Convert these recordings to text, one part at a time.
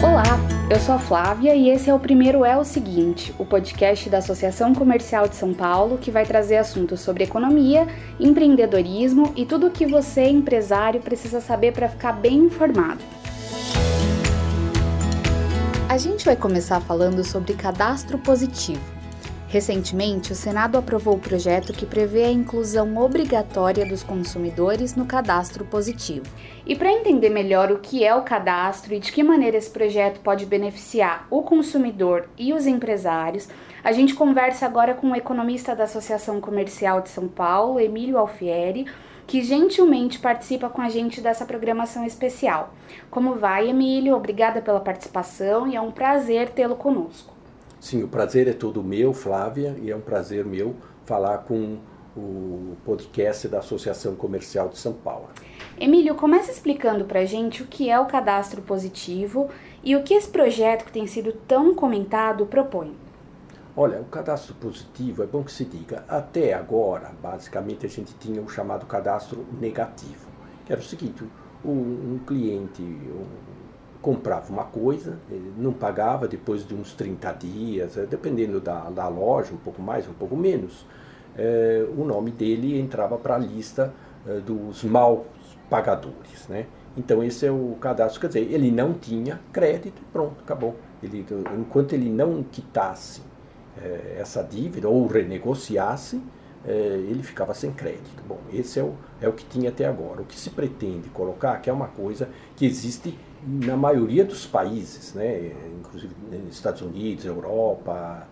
Olá, eu sou a Flávia e esse é o primeiro É o Seguinte, o podcast da Associação Comercial de São Paulo que vai trazer assuntos sobre economia, empreendedorismo e tudo o que você, empresário, precisa saber para ficar bem informado. A gente vai começar falando sobre cadastro positivo. Recentemente, o Senado aprovou o projeto que prevê a inclusão obrigatória dos consumidores no cadastro positivo. E para entender melhor o que é o cadastro e de que maneira esse projeto pode beneficiar o consumidor e os empresários, a gente conversa agora com o economista da Associação Comercial de São Paulo, Emílio Alfieri, que gentilmente participa com a gente dessa programação especial. Como vai, Emílio? Obrigada pela participação e é um prazer tê-lo conosco. Sim, o prazer é todo meu, Flávia, e é um prazer meu falar com o podcast da Associação Comercial de São Paulo. Emílio, começa explicando para a gente o que é o cadastro positivo e o que esse projeto que tem sido tão comentado propõe. Olha, o cadastro positivo é bom que se diga. Até agora, basicamente, a gente tinha o chamado cadastro negativo, que era o seguinte: um, um cliente, um, comprava uma coisa, ele não pagava depois de uns 30 dias, eh, dependendo da, da loja, um pouco mais, um pouco menos, é, o nome dele entrava para a lista é, dos mal pagadores. Né? Então esse é o cadastro, quer dizer, ele não tinha crédito, pronto, acabou. Ele, enquanto ele não quitasse é, essa dívida ou renegociasse, ele ficava sem crédito. Bom, esse é o, é o que tinha até agora. O que se pretende colocar, que é uma coisa que existe na maioria dos países, né, inclusive Estados Unidos, Europa,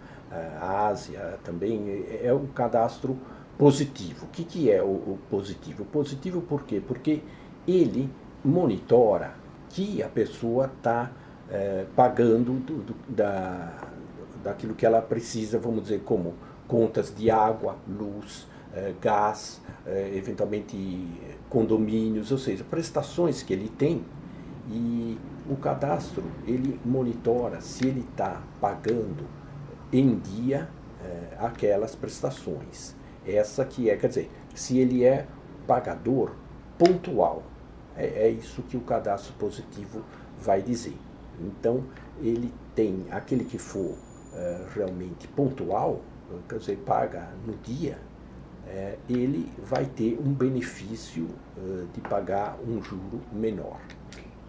Ásia também, é o cadastro positivo. O que, que é o, o positivo? Positivo por quê? Porque ele monitora que a pessoa está é, pagando do, do, da, daquilo que ela precisa, vamos dizer, como contas de água, luz, é, gás, é, eventualmente condomínios, ou seja, prestações que ele tem e o cadastro, ele monitora se ele está pagando em dia é, aquelas prestações. Essa que é, quer dizer, se ele é pagador pontual. É, é isso que o cadastro positivo vai dizer. Então, ele tem aquele que for é, realmente pontual, quer dizer, paga no dia, é, ele vai ter um benefício de pagar um juro menor.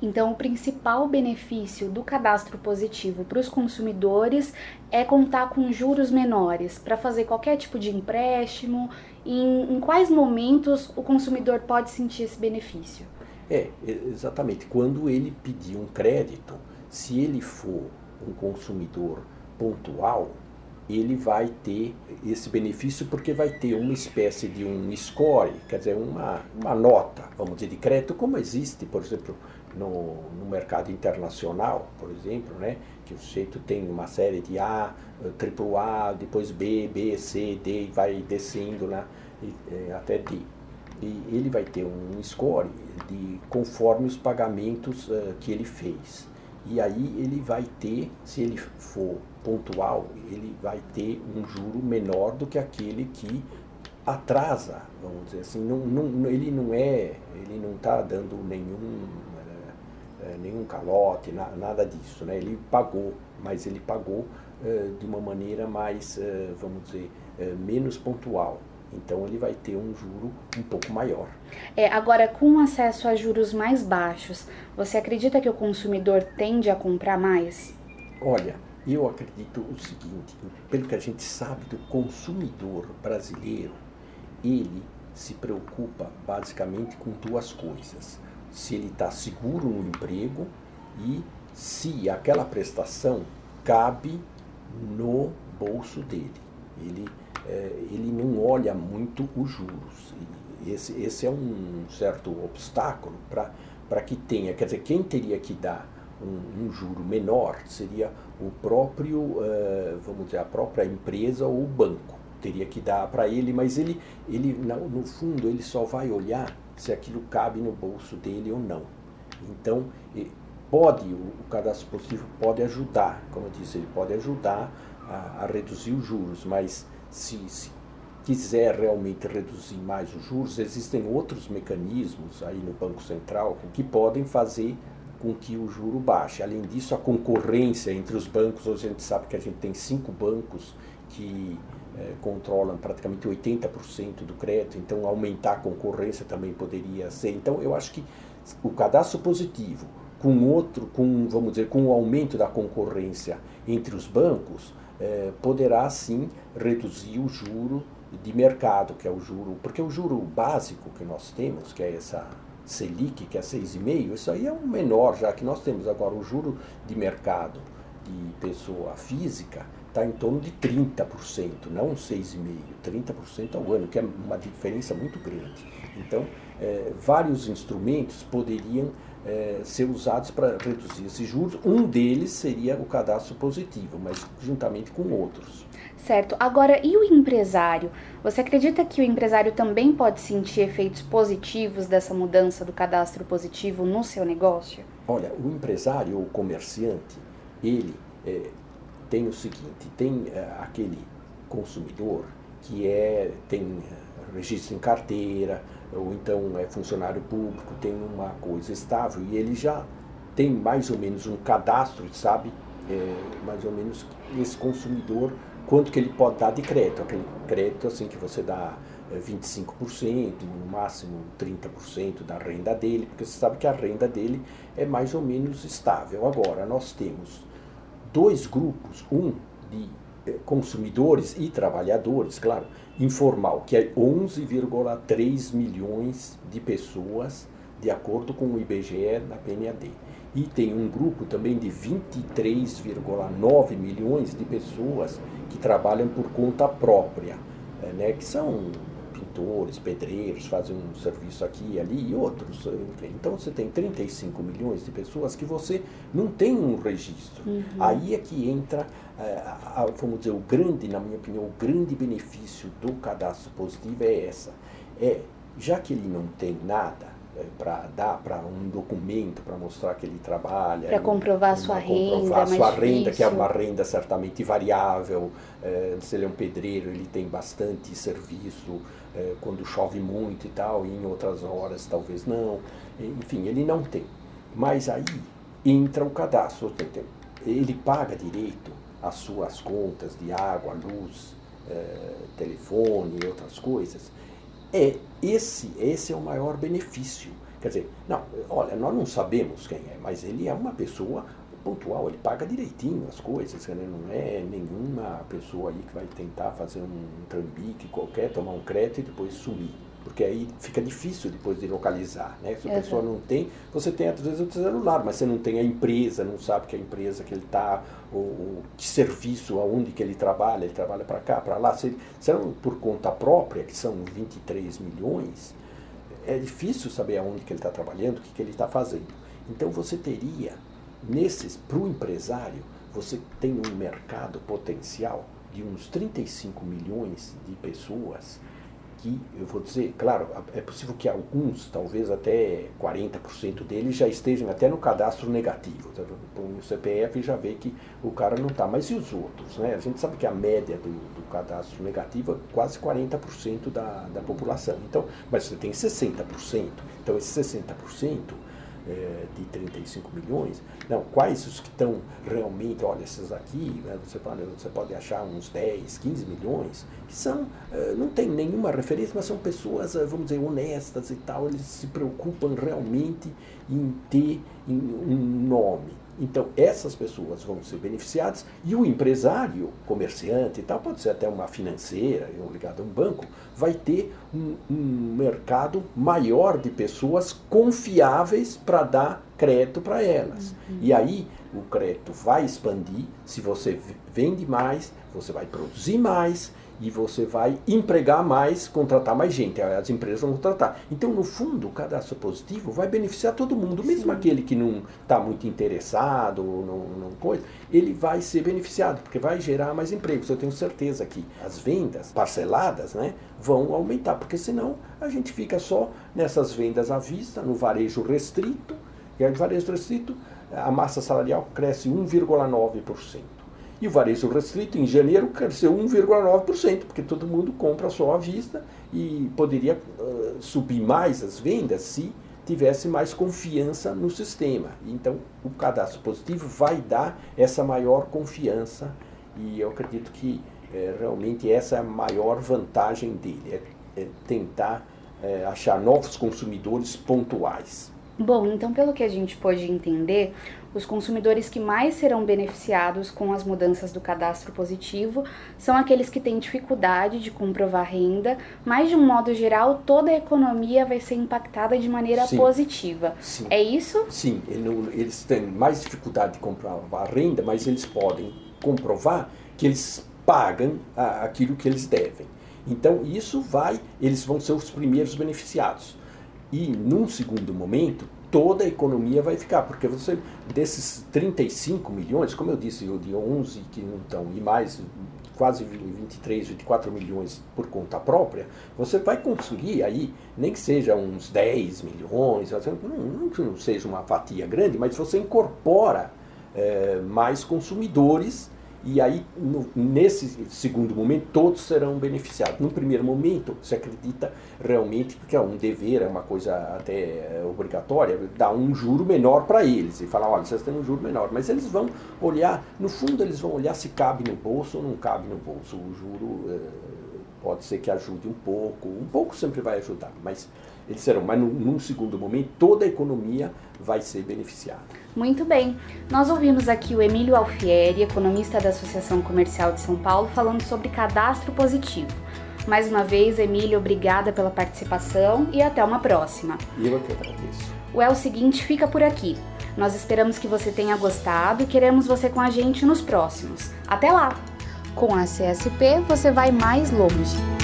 Então, o principal benefício do cadastro positivo para os consumidores é contar com juros menores para fazer qualquer tipo de empréstimo. Em, em quais momentos o consumidor pode sentir esse benefício? É, exatamente. Quando ele pedir um crédito, se ele for um consumidor pontual, ele vai ter esse benefício porque vai ter uma espécie de um score, quer dizer, uma, uma nota, vamos dizer, de crédito, como existe, por exemplo, no, no mercado internacional, por exemplo, né, que o sujeito tem uma série de A, AAA, depois B, B, C, D, e vai descendo né, e, é, até D. E ele vai ter um score de conforme os pagamentos uh, que ele fez. E aí ele vai ter, se ele for pontual, ele vai ter um juro menor do que aquele que atrasa, vamos dizer assim, não, não, ele não é, ele não está dando nenhum nenhum calote, na, nada disso. Né? Ele pagou, mas ele pagou é, de uma maneira mais, é, vamos dizer, menos pontual. Então ele vai ter um juro um pouco maior. É, agora, com acesso a juros mais baixos, você acredita que o consumidor tende a comprar mais? Olha, eu acredito o seguinte, pelo que a gente sabe do consumidor brasileiro, ele se preocupa basicamente com duas coisas se ele está seguro no emprego e se aquela prestação cabe no bolso dele. Ele, é, ele não olha muito os juros. Esse, esse é um certo obstáculo para que tenha. Quer dizer, quem teria que dar um, um juro menor seria o próprio, uh, vamos dizer, a própria empresa ou o banco. Teria que dar para ele, mas ele, ele no fundo, ele só vai olhar se aquilo cabe no bolso dele ou não. Então, pode, o cadastro positivo pode ajudar, como eu disse, ele pode ajudar a, a reduzir os juros, mas se, se, quiser realmente reduzir mais os juros, existem outros mecanismos aí no Banco Central que podem fazer com que o juro baixe. Além disso, a concorrência entre os bancos, hoje a gente sabe que a gente tem cinco bancos que é, controlam praticamente 80% do crédito, então aumentar a concorrência também poderia ser. Então, eu acho que o cadastro positivo, com outro, com vamos dizer, com o aumento da concorrência entre os bancos, é, poderá sim reduzir o juro de mercado, que é o juro, porque o juro básico que nós temos, que é essa Selic, que é 6,5, isso aí é um menor já que nós temos. Agora, o juro de mercado de pessoa física está em torno de 30%, não 6,5%, 30% ao ano, que é uma diferença muito grande. Então, é, vários instrumentos poderiam é, ser usados para reduzir esses juros. Um deles seria o cadastro positivo, mas juntamente com outros. Certo. Agora, e o empresário? Você acredita que o empresário também pode sentir efeitos positivos dessa mudança do cadastro positivo no seu negócio? Olha, o empresário ou comerciante, ele é, tem o seguinte: tem é, aquele consumidor que é tem é, registro em carteira, ou então é funcionário público, tem uma coisa estável e ele já tem mais ou menos um cadastro, sabe? É, mais ou menos esse consumidor, quanto que ele pode dar de crédito. Aquele crédito assim que você dá 25%, é, no máximo 30% da renda dele, porque você sabe que a renda dele é mais ou menos estável. Agora, nós temos dois grupos, um de é, consumidores e trabalhadores, claro, informal, que é 11,3 milhões de pessoas, de acordo com o IBGE na PNAD. E tem um grupo também de 23,9 milhões de pessoas que trabalham por conta própria, é, né, que são pintores, pedreiros, fazem um serviço aqui e ali e outros. Então você tem 35 milhões de pessoas que você não tem um registro. Uhum. Aí é que entra é, vamos dizer, o grande, na minha opinião, o grande benefício do cadastro positivo é essa. É, já que ele não tem nada para dar para um documento para mostrar que ele trabalha. Para comprovar a sua renda. Comprovar a sua renda, que é uma renda certamente variável. É, se ele é um pedreiro, ele tem bastante serviço é, quando chove muito e tal, e em outras horas talvez não. Enfim, ele não tem. Mas aí entra o cadastro. Ele paga direito as suas contas de água, luz, é, telefone e outras coisas, é esse, esse é o maior benefício. Quer dizer, não, olha, nós não sabemos quem é, mas ele é uma pessoa pontual, ele paga direitinho as coisas, ele não é nenhuma pessoa aí que vai tentar fazer um trambique qualquer, tomar um crédito e depois sumir porque aí fica difícil depois de localizar, né? Se a pessoa não tem, você tem às vezes o celular, mas você não tem a empresa, não sabe que a empresa que ele está, ou, que serviço, aonde que ele trabalha, ele trabalha para cá, para lá. Se, se é por conta própria, que são 23 milhões, é difícil saber aonde que ele está trabalhando, o que, que ele está fazendo. Então você teria, nesses, para o empresário, você tem um mercado potencial de uns 35 milhões de pessoas que, eu vou dizer, claro, é possível que alguns, talvez até 40% deles já estejam até no cadastro negativo. Tá? O CPF já vê que o cara não está. Mas e os outros? Né? A gente sabe que a média do, do cadastro negativo é quase 40% da, da população. Então, mas você tem 60%. Então, esses 60% é, de 35 milhões. Não, quais os que estão realmente, olha, esses aqui, né, você, pode, você pode achar uns 10, 15 milhões, que são, é, não tem nenhuma referência, mas são pessoas, é, vamos dizer, honestas e tal, eles se preocupam realmente em ter um nome. Então, essas pessoas vão ser beneficiadas e o empresário, comerciante e tal, pode ser até uma financeira ou ligado a um banco, vai ter um, um mercado maior de pessoas confiáveis para dar crédito para elas. Uhum. E aí o crédito vai expandir, se você vende mais, você vai produzir mais e você vai empregar mais, contratar mais gente, as empresas vão contratar. Então, no fundo, o cadastro positivo vai beneficiar todo mundo, mesmo Sim. aquele que não está muito interessado, não, não coisa, ele vai ser beneficiado, porque vai gerar mais empregos. Eu tenho certeza que as vendas parceladas né, vão aumentar, porque senão a gente fica só nessas vendas à vista, no varejo restrito, e aí no varejo restrito a massa salarial cresce 1,9%. E o varejo restrito, em janeiro, cresceu 1,9%, porque todo mundo compra só à vista e poderia uh, subir mais as vendas se tivesse mais confiança no sistema. Então, o cadastro positivo vai dar essa maior confiança e eu acredito que é, realmente essa é a maior vantagem dele, é, é tentar é, achar novos consumidores pontuais. Bom, então pelo que a gente pode entender, os consumidores que mais serão beneficiados com as mudanças do cadastro positivo são aqueles que têm dificuldade de comprovar renda, mas de um modo geral toda a economia vai ser impactada de maneira Sim. positiva. Sim. É isso? Sim, eles têm mais dificuldade de comprovar renda, mas eles podem comprovar que eles pagam aquilo que eles devem. Então isso vai, eles vão ser os primeiros beneficiados. E num segundo momento, toda a economia vai ficar, porque você, desses 35 milhões, como eu disse, de 11 que não estão, e mais quase 23, 24 milhões por conta própria, você vai conseguir aí, nem que seja uns 10 milhões, não, que não seja uma fatia grande, mas você incorpora é, mais consumidores e aí, no, nesse segundo momento, todos serão beneficiados. No primeiro momento, se acredita realmente, porque é um dever, é uma coisa até é, obrigatória, dar um juro menor para eles. E falar, olha, vocês têm um juro menor. Mas eles vão olhar, no fundo, eles vão olhar se cabe no bolso ou não cabe no bolso. O juro é, pode ser que ajude um pouco. Um pouco sempre vai ajudar, mas eles serão. Mas num, num segundo momento, toda a economia vai ser beneficiada. Muito bem. Nós ouvimos aqui o Emílio Alfieri, economista da Associação Comercial de São Paulo, falando sobre cadastro positivo. Mais uma vez, Emílio, obrigada pela participação e até uma próxima. Eu que agradeço. O É o Seguinte fica por aqui. Nós esperamos que você tenha gostado e queremos você com a gente nos próximos. Até lá! Com a CSP você vai mais longe.